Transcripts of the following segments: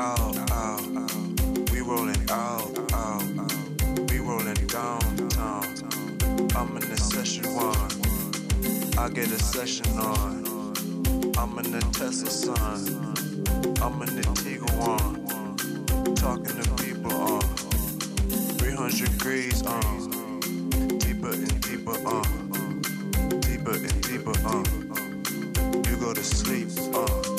Out, out. We rolling out, out. We rolling downtown. I'm in the session one. I get a session on. I'm in the Tesla son. I'm in the Tiguan. Talking to people on 300 degrees on. Deeper and deeper on. Deeper and deeper on. You go to sleep on.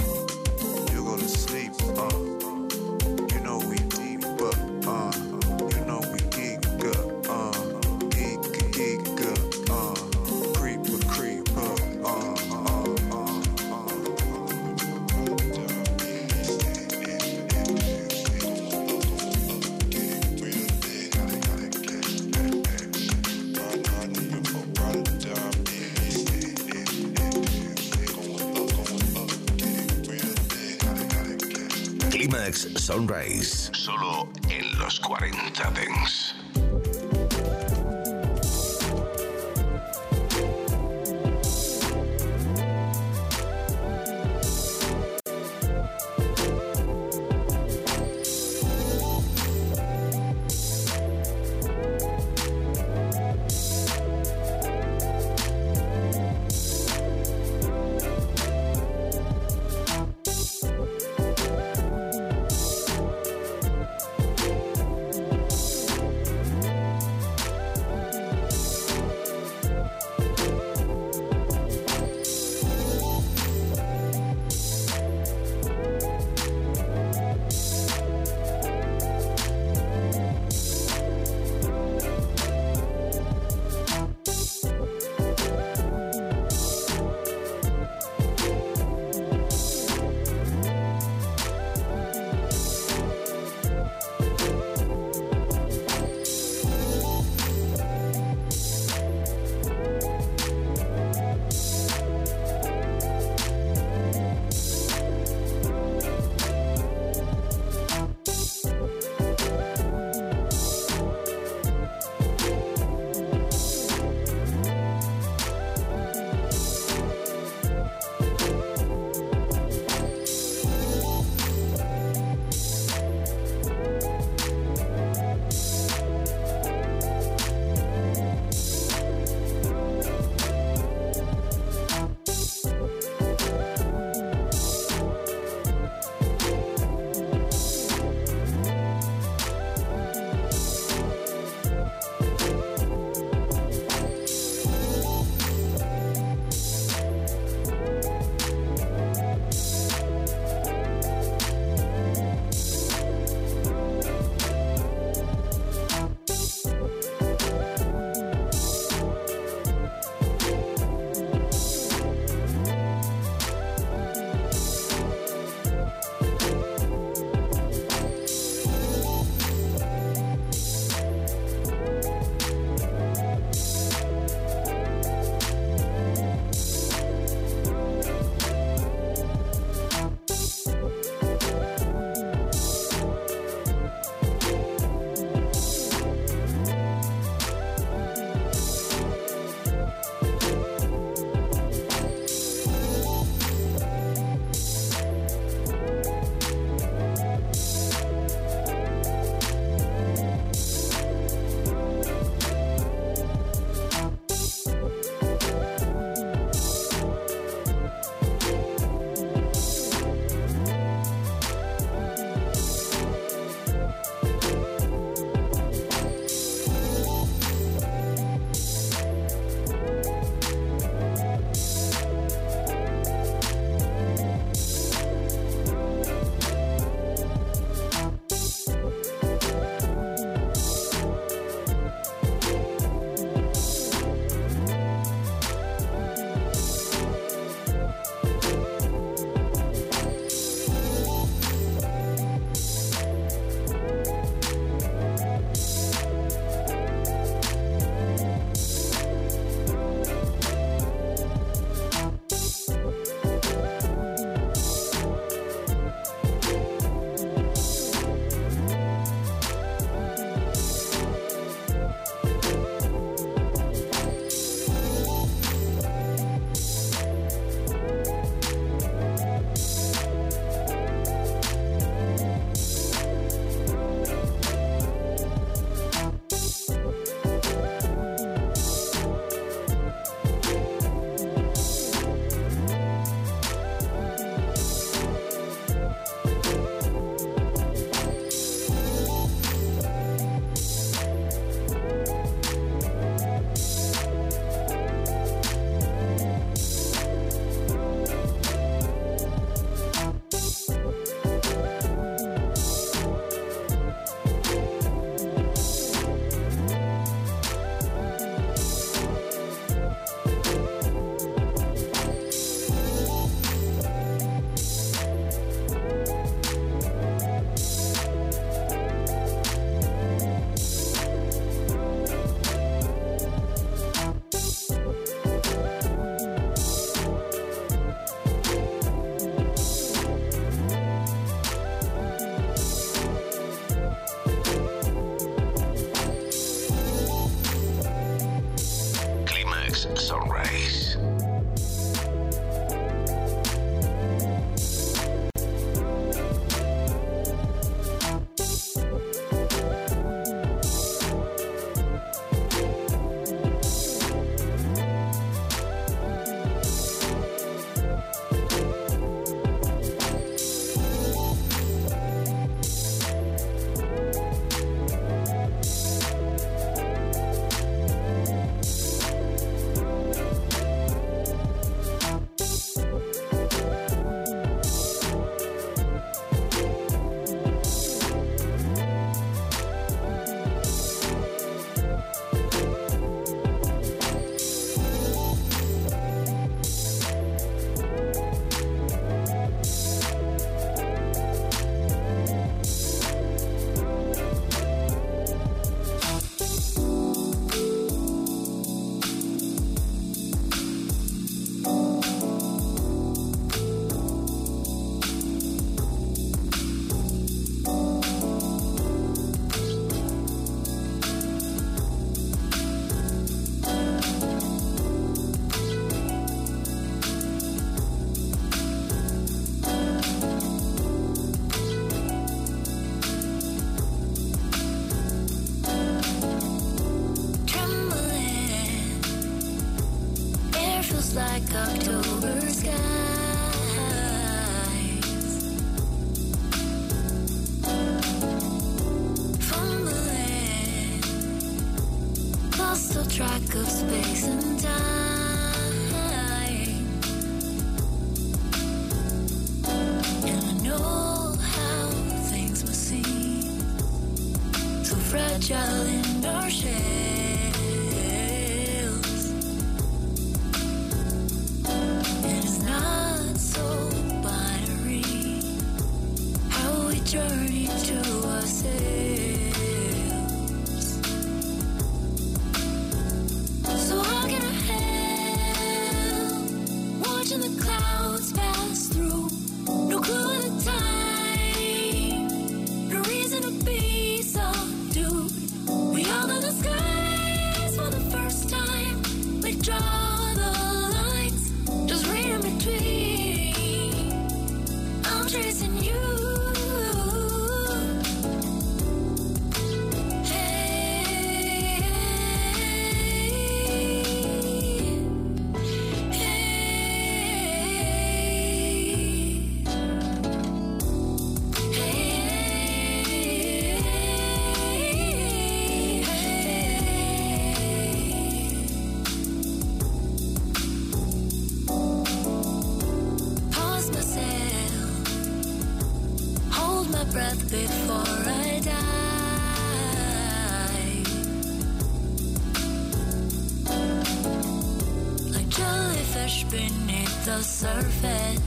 Beneath the surface,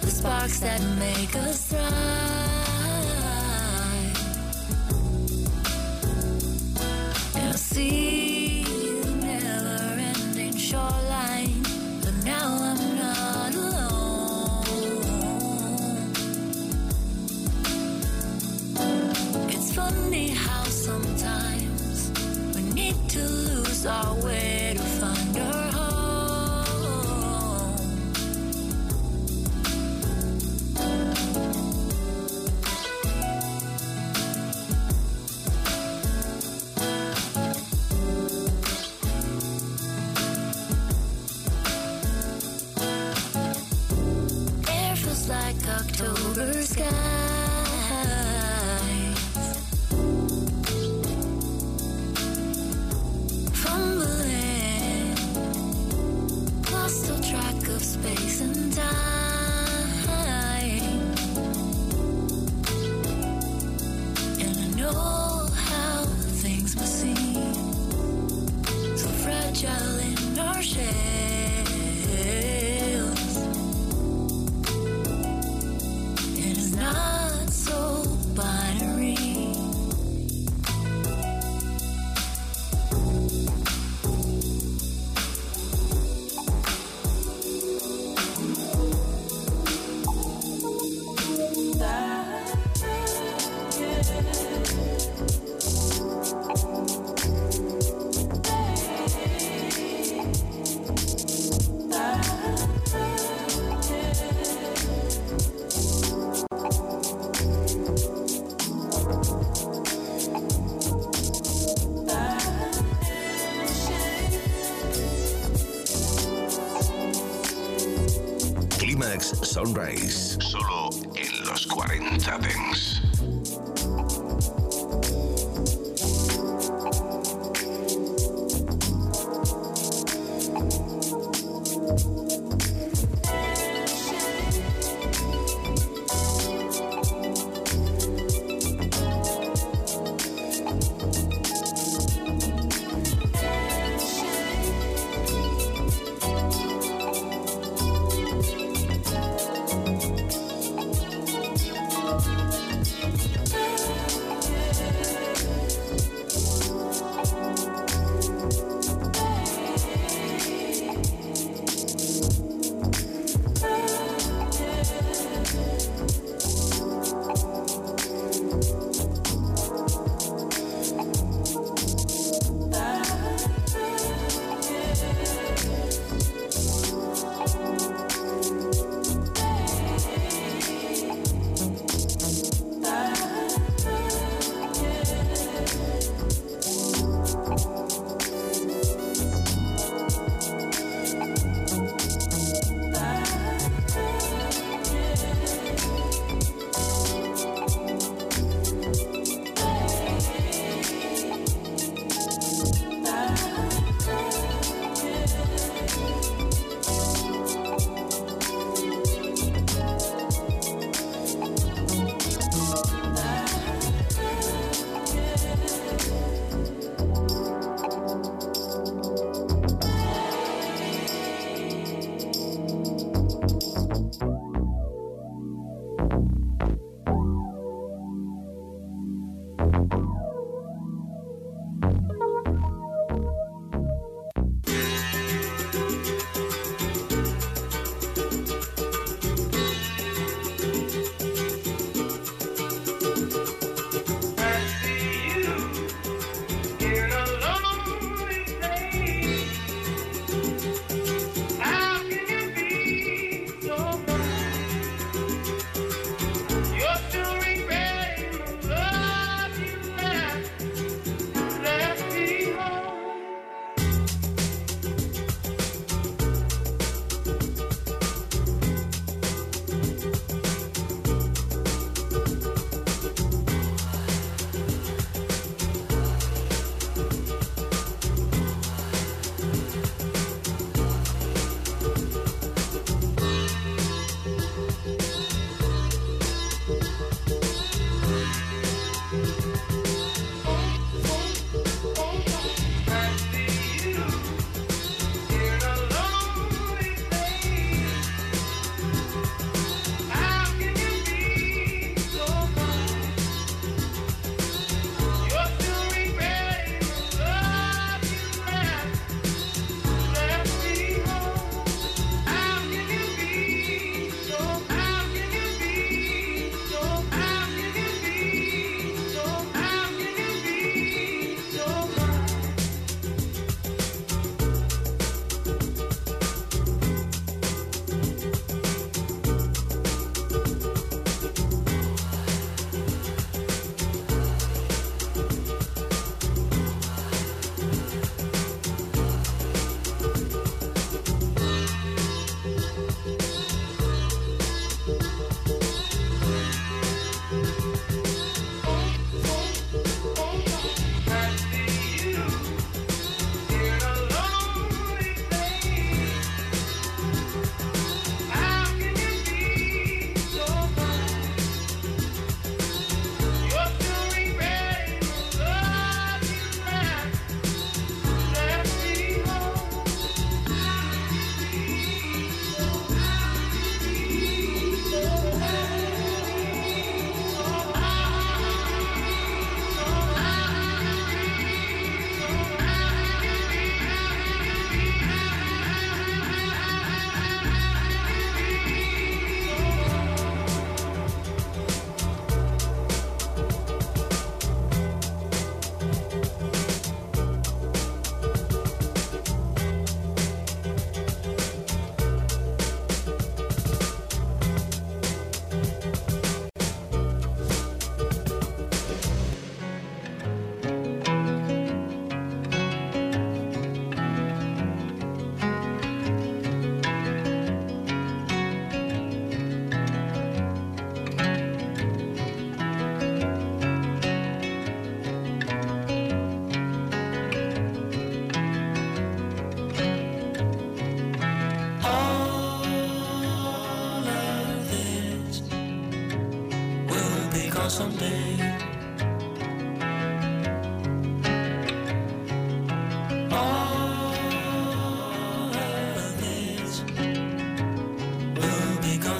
the sparks that make us thrive. Sunrise. Solo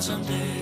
someday.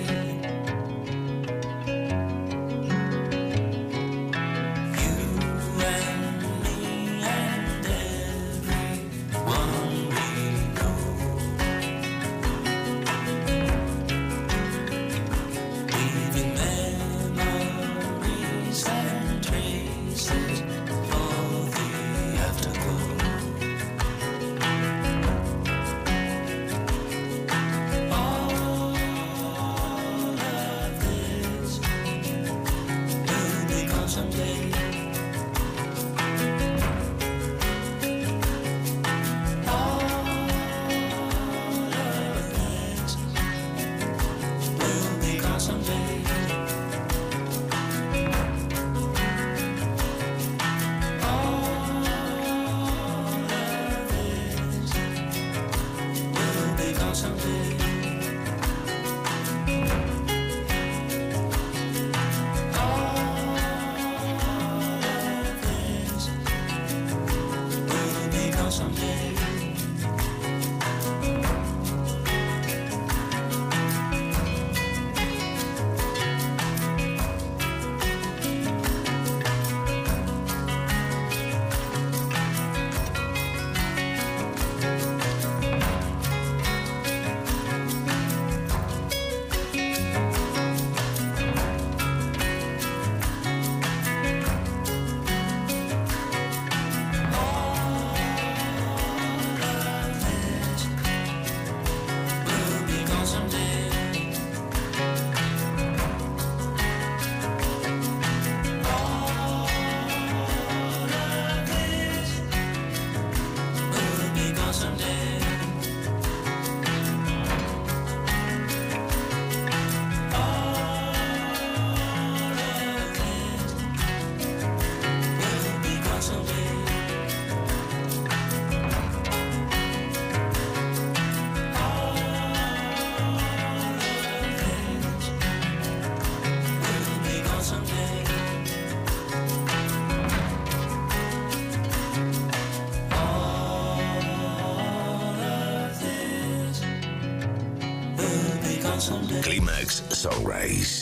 Clímax Sunrise.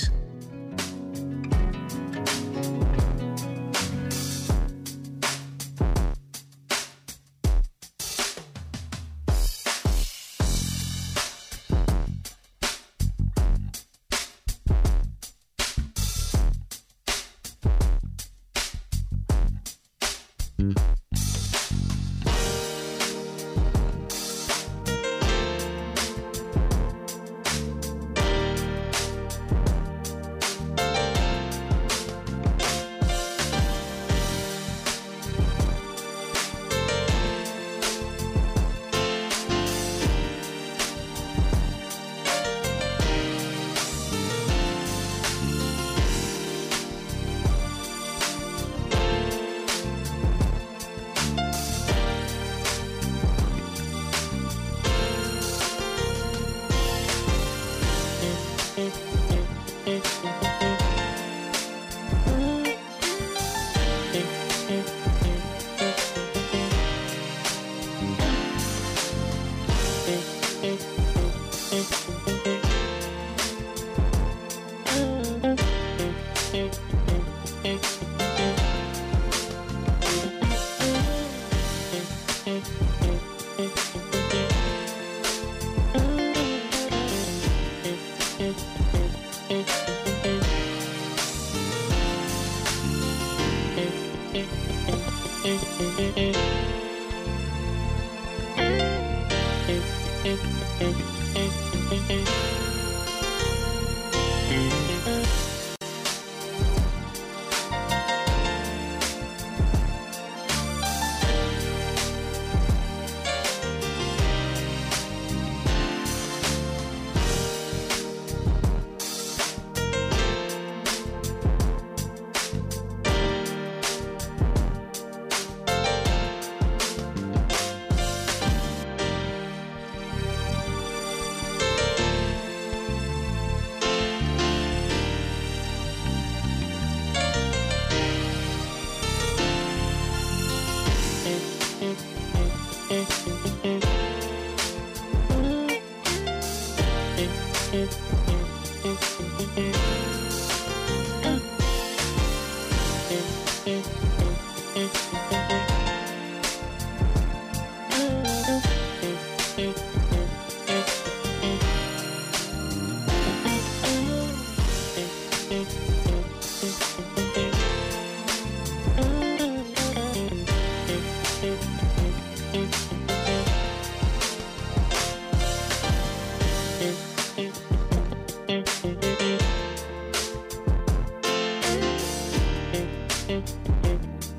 Thank you.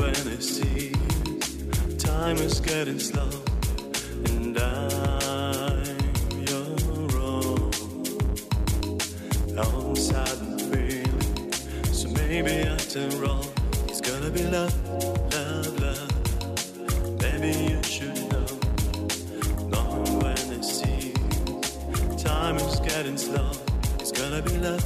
When I see time is getting slow and I'm your own. I'm sad and feeling, so maybe after all, it's gonna be love, love, love. Maybe you should know. Knowing when I see you, time is getting slow. It's gonna be love,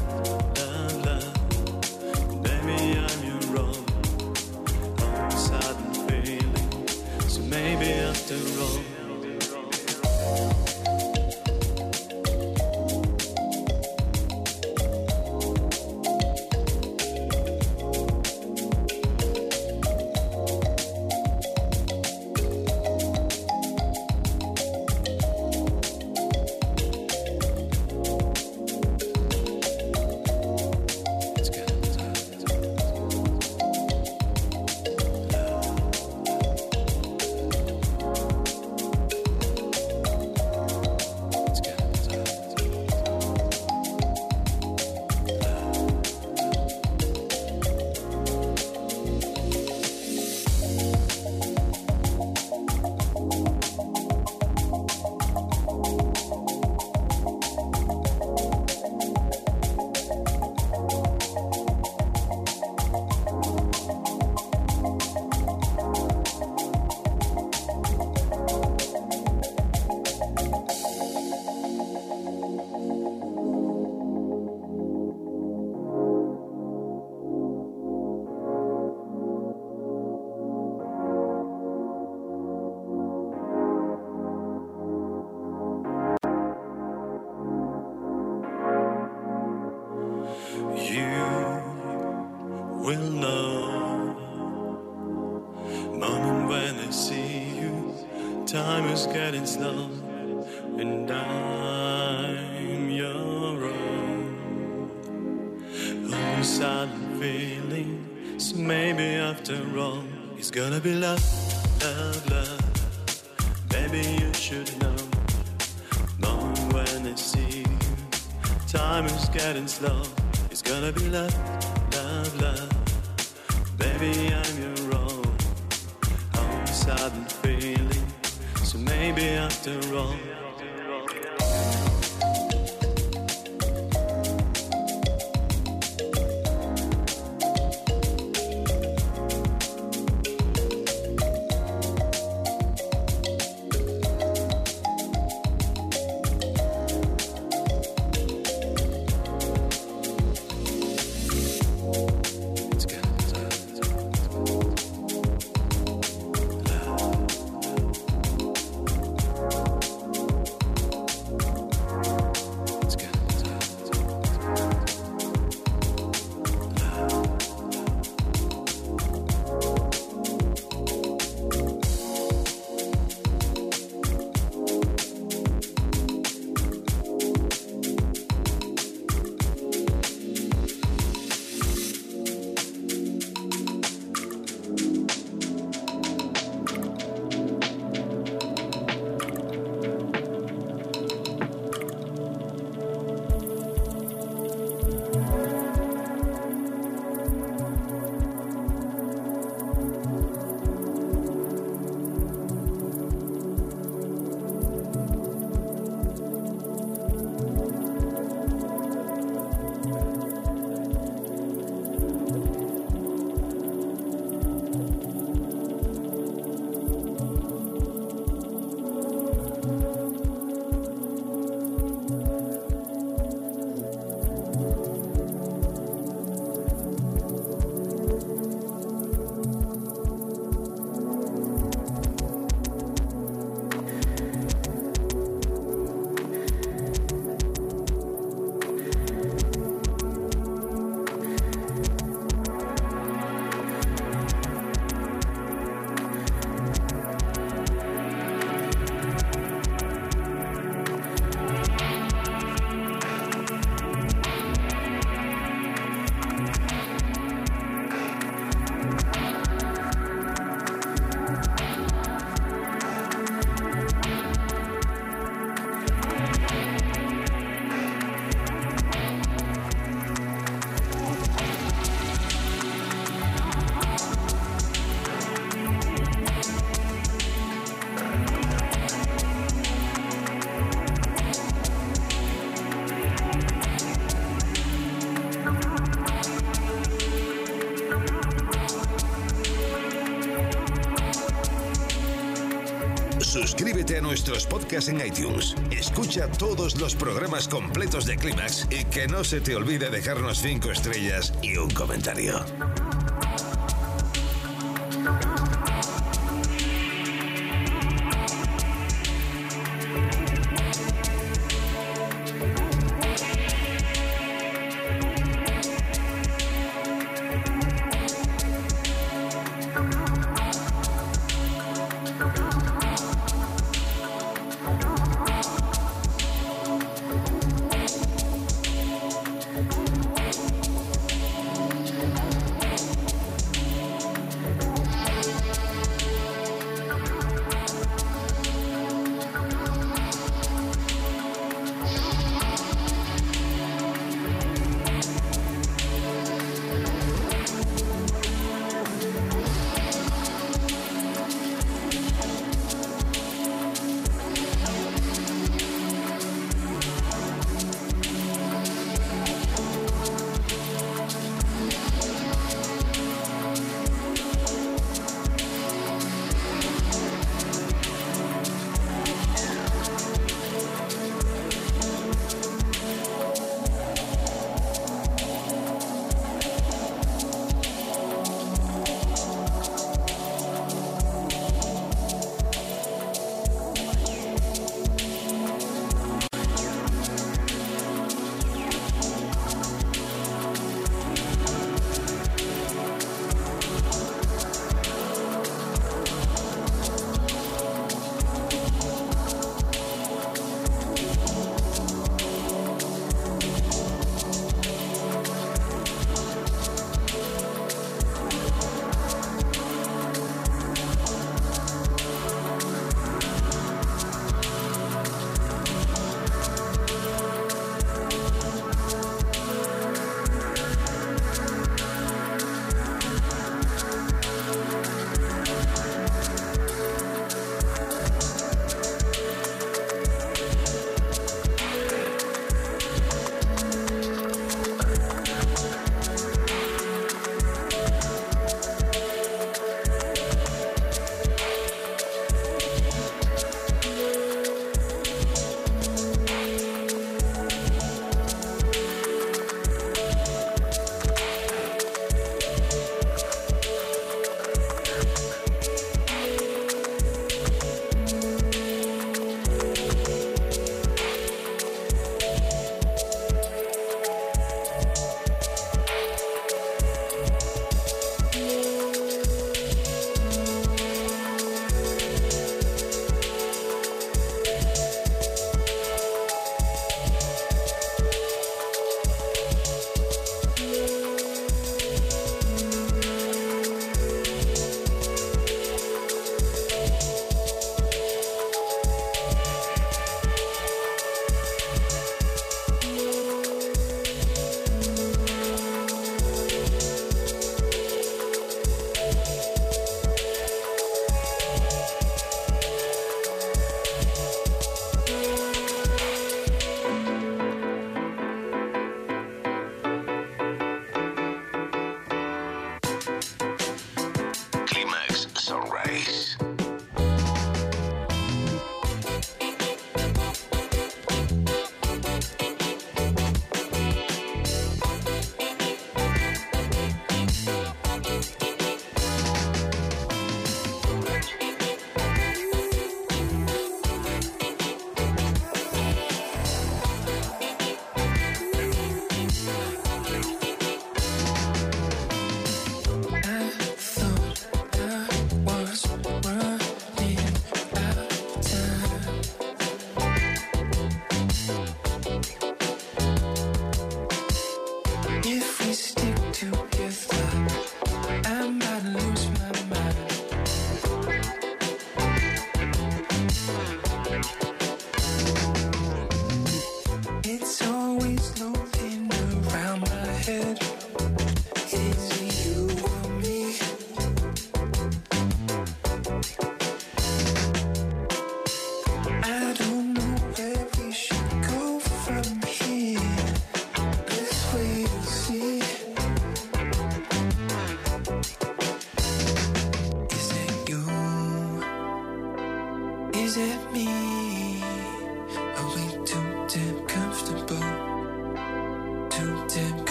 gonna be love, love, love. Maybe you should know. Knowing when I see time is getting slow. It's gonna be love, love, love. Baby, I'm your own. I'm and feeling. So maybe after all. Nuestros podcasts en iTunes. Escucha todos los programas completos de Clímax y que no se te olvide dejarnos 5 estrellas y un comentario.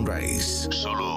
Sunrise. Solo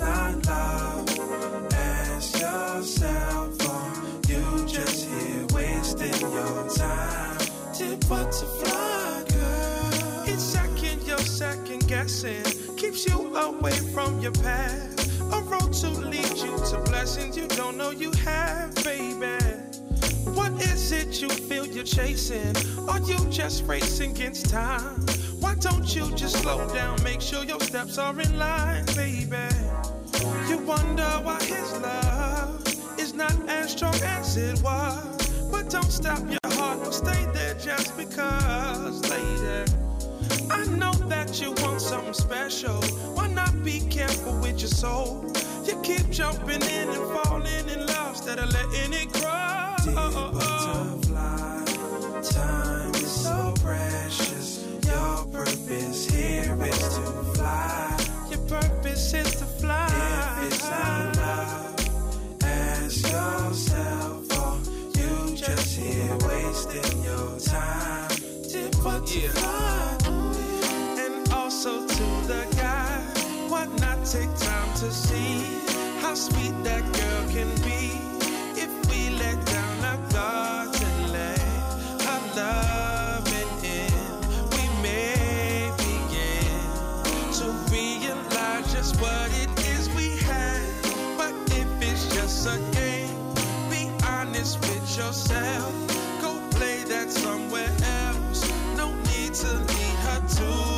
love. Ask yourself, are you just here wasting your time? Tip butterfly, girl. Each second you're second guessing keeps you away from your path. A road to lead you to blessings you don't know you have, baby. What is it you feel you're chasing? Are you just racing against time? Don't you just slow down, make sure your steps are in line, baby. You wonder why his love is not as strong as it was. But don't stop your heart or stay there just because, lady. I know that you want something special. Why not be careful with your soul? You keep jumping in and falling in love instead of letting it grow. Dear butterfly, time is so precious. yeah. And also to the guy, why not take time to see how sweet that girl can be? to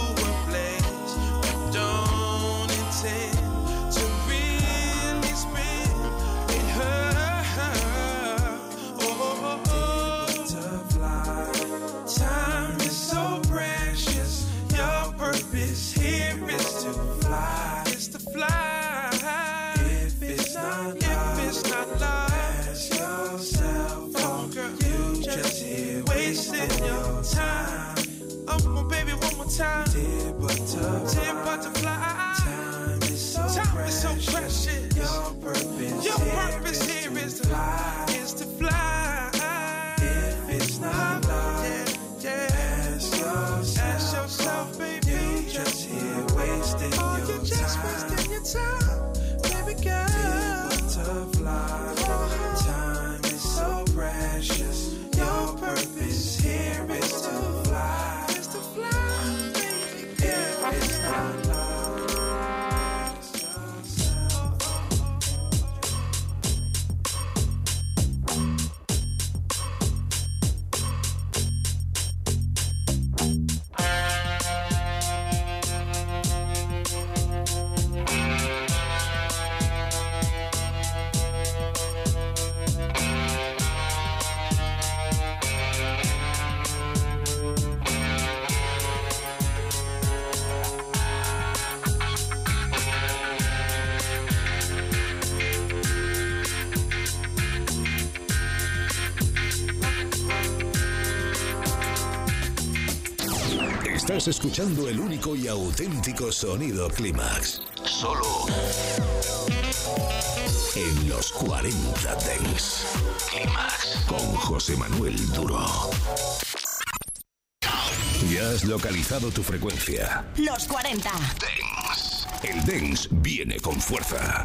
escuchando el único y auténtico sonido Climax. Solo en los 40 Dents. Climax con José Manuel Duro. Ya has localizado tu frecuencia. Los 40 Dents. El Dents viene con fuerza.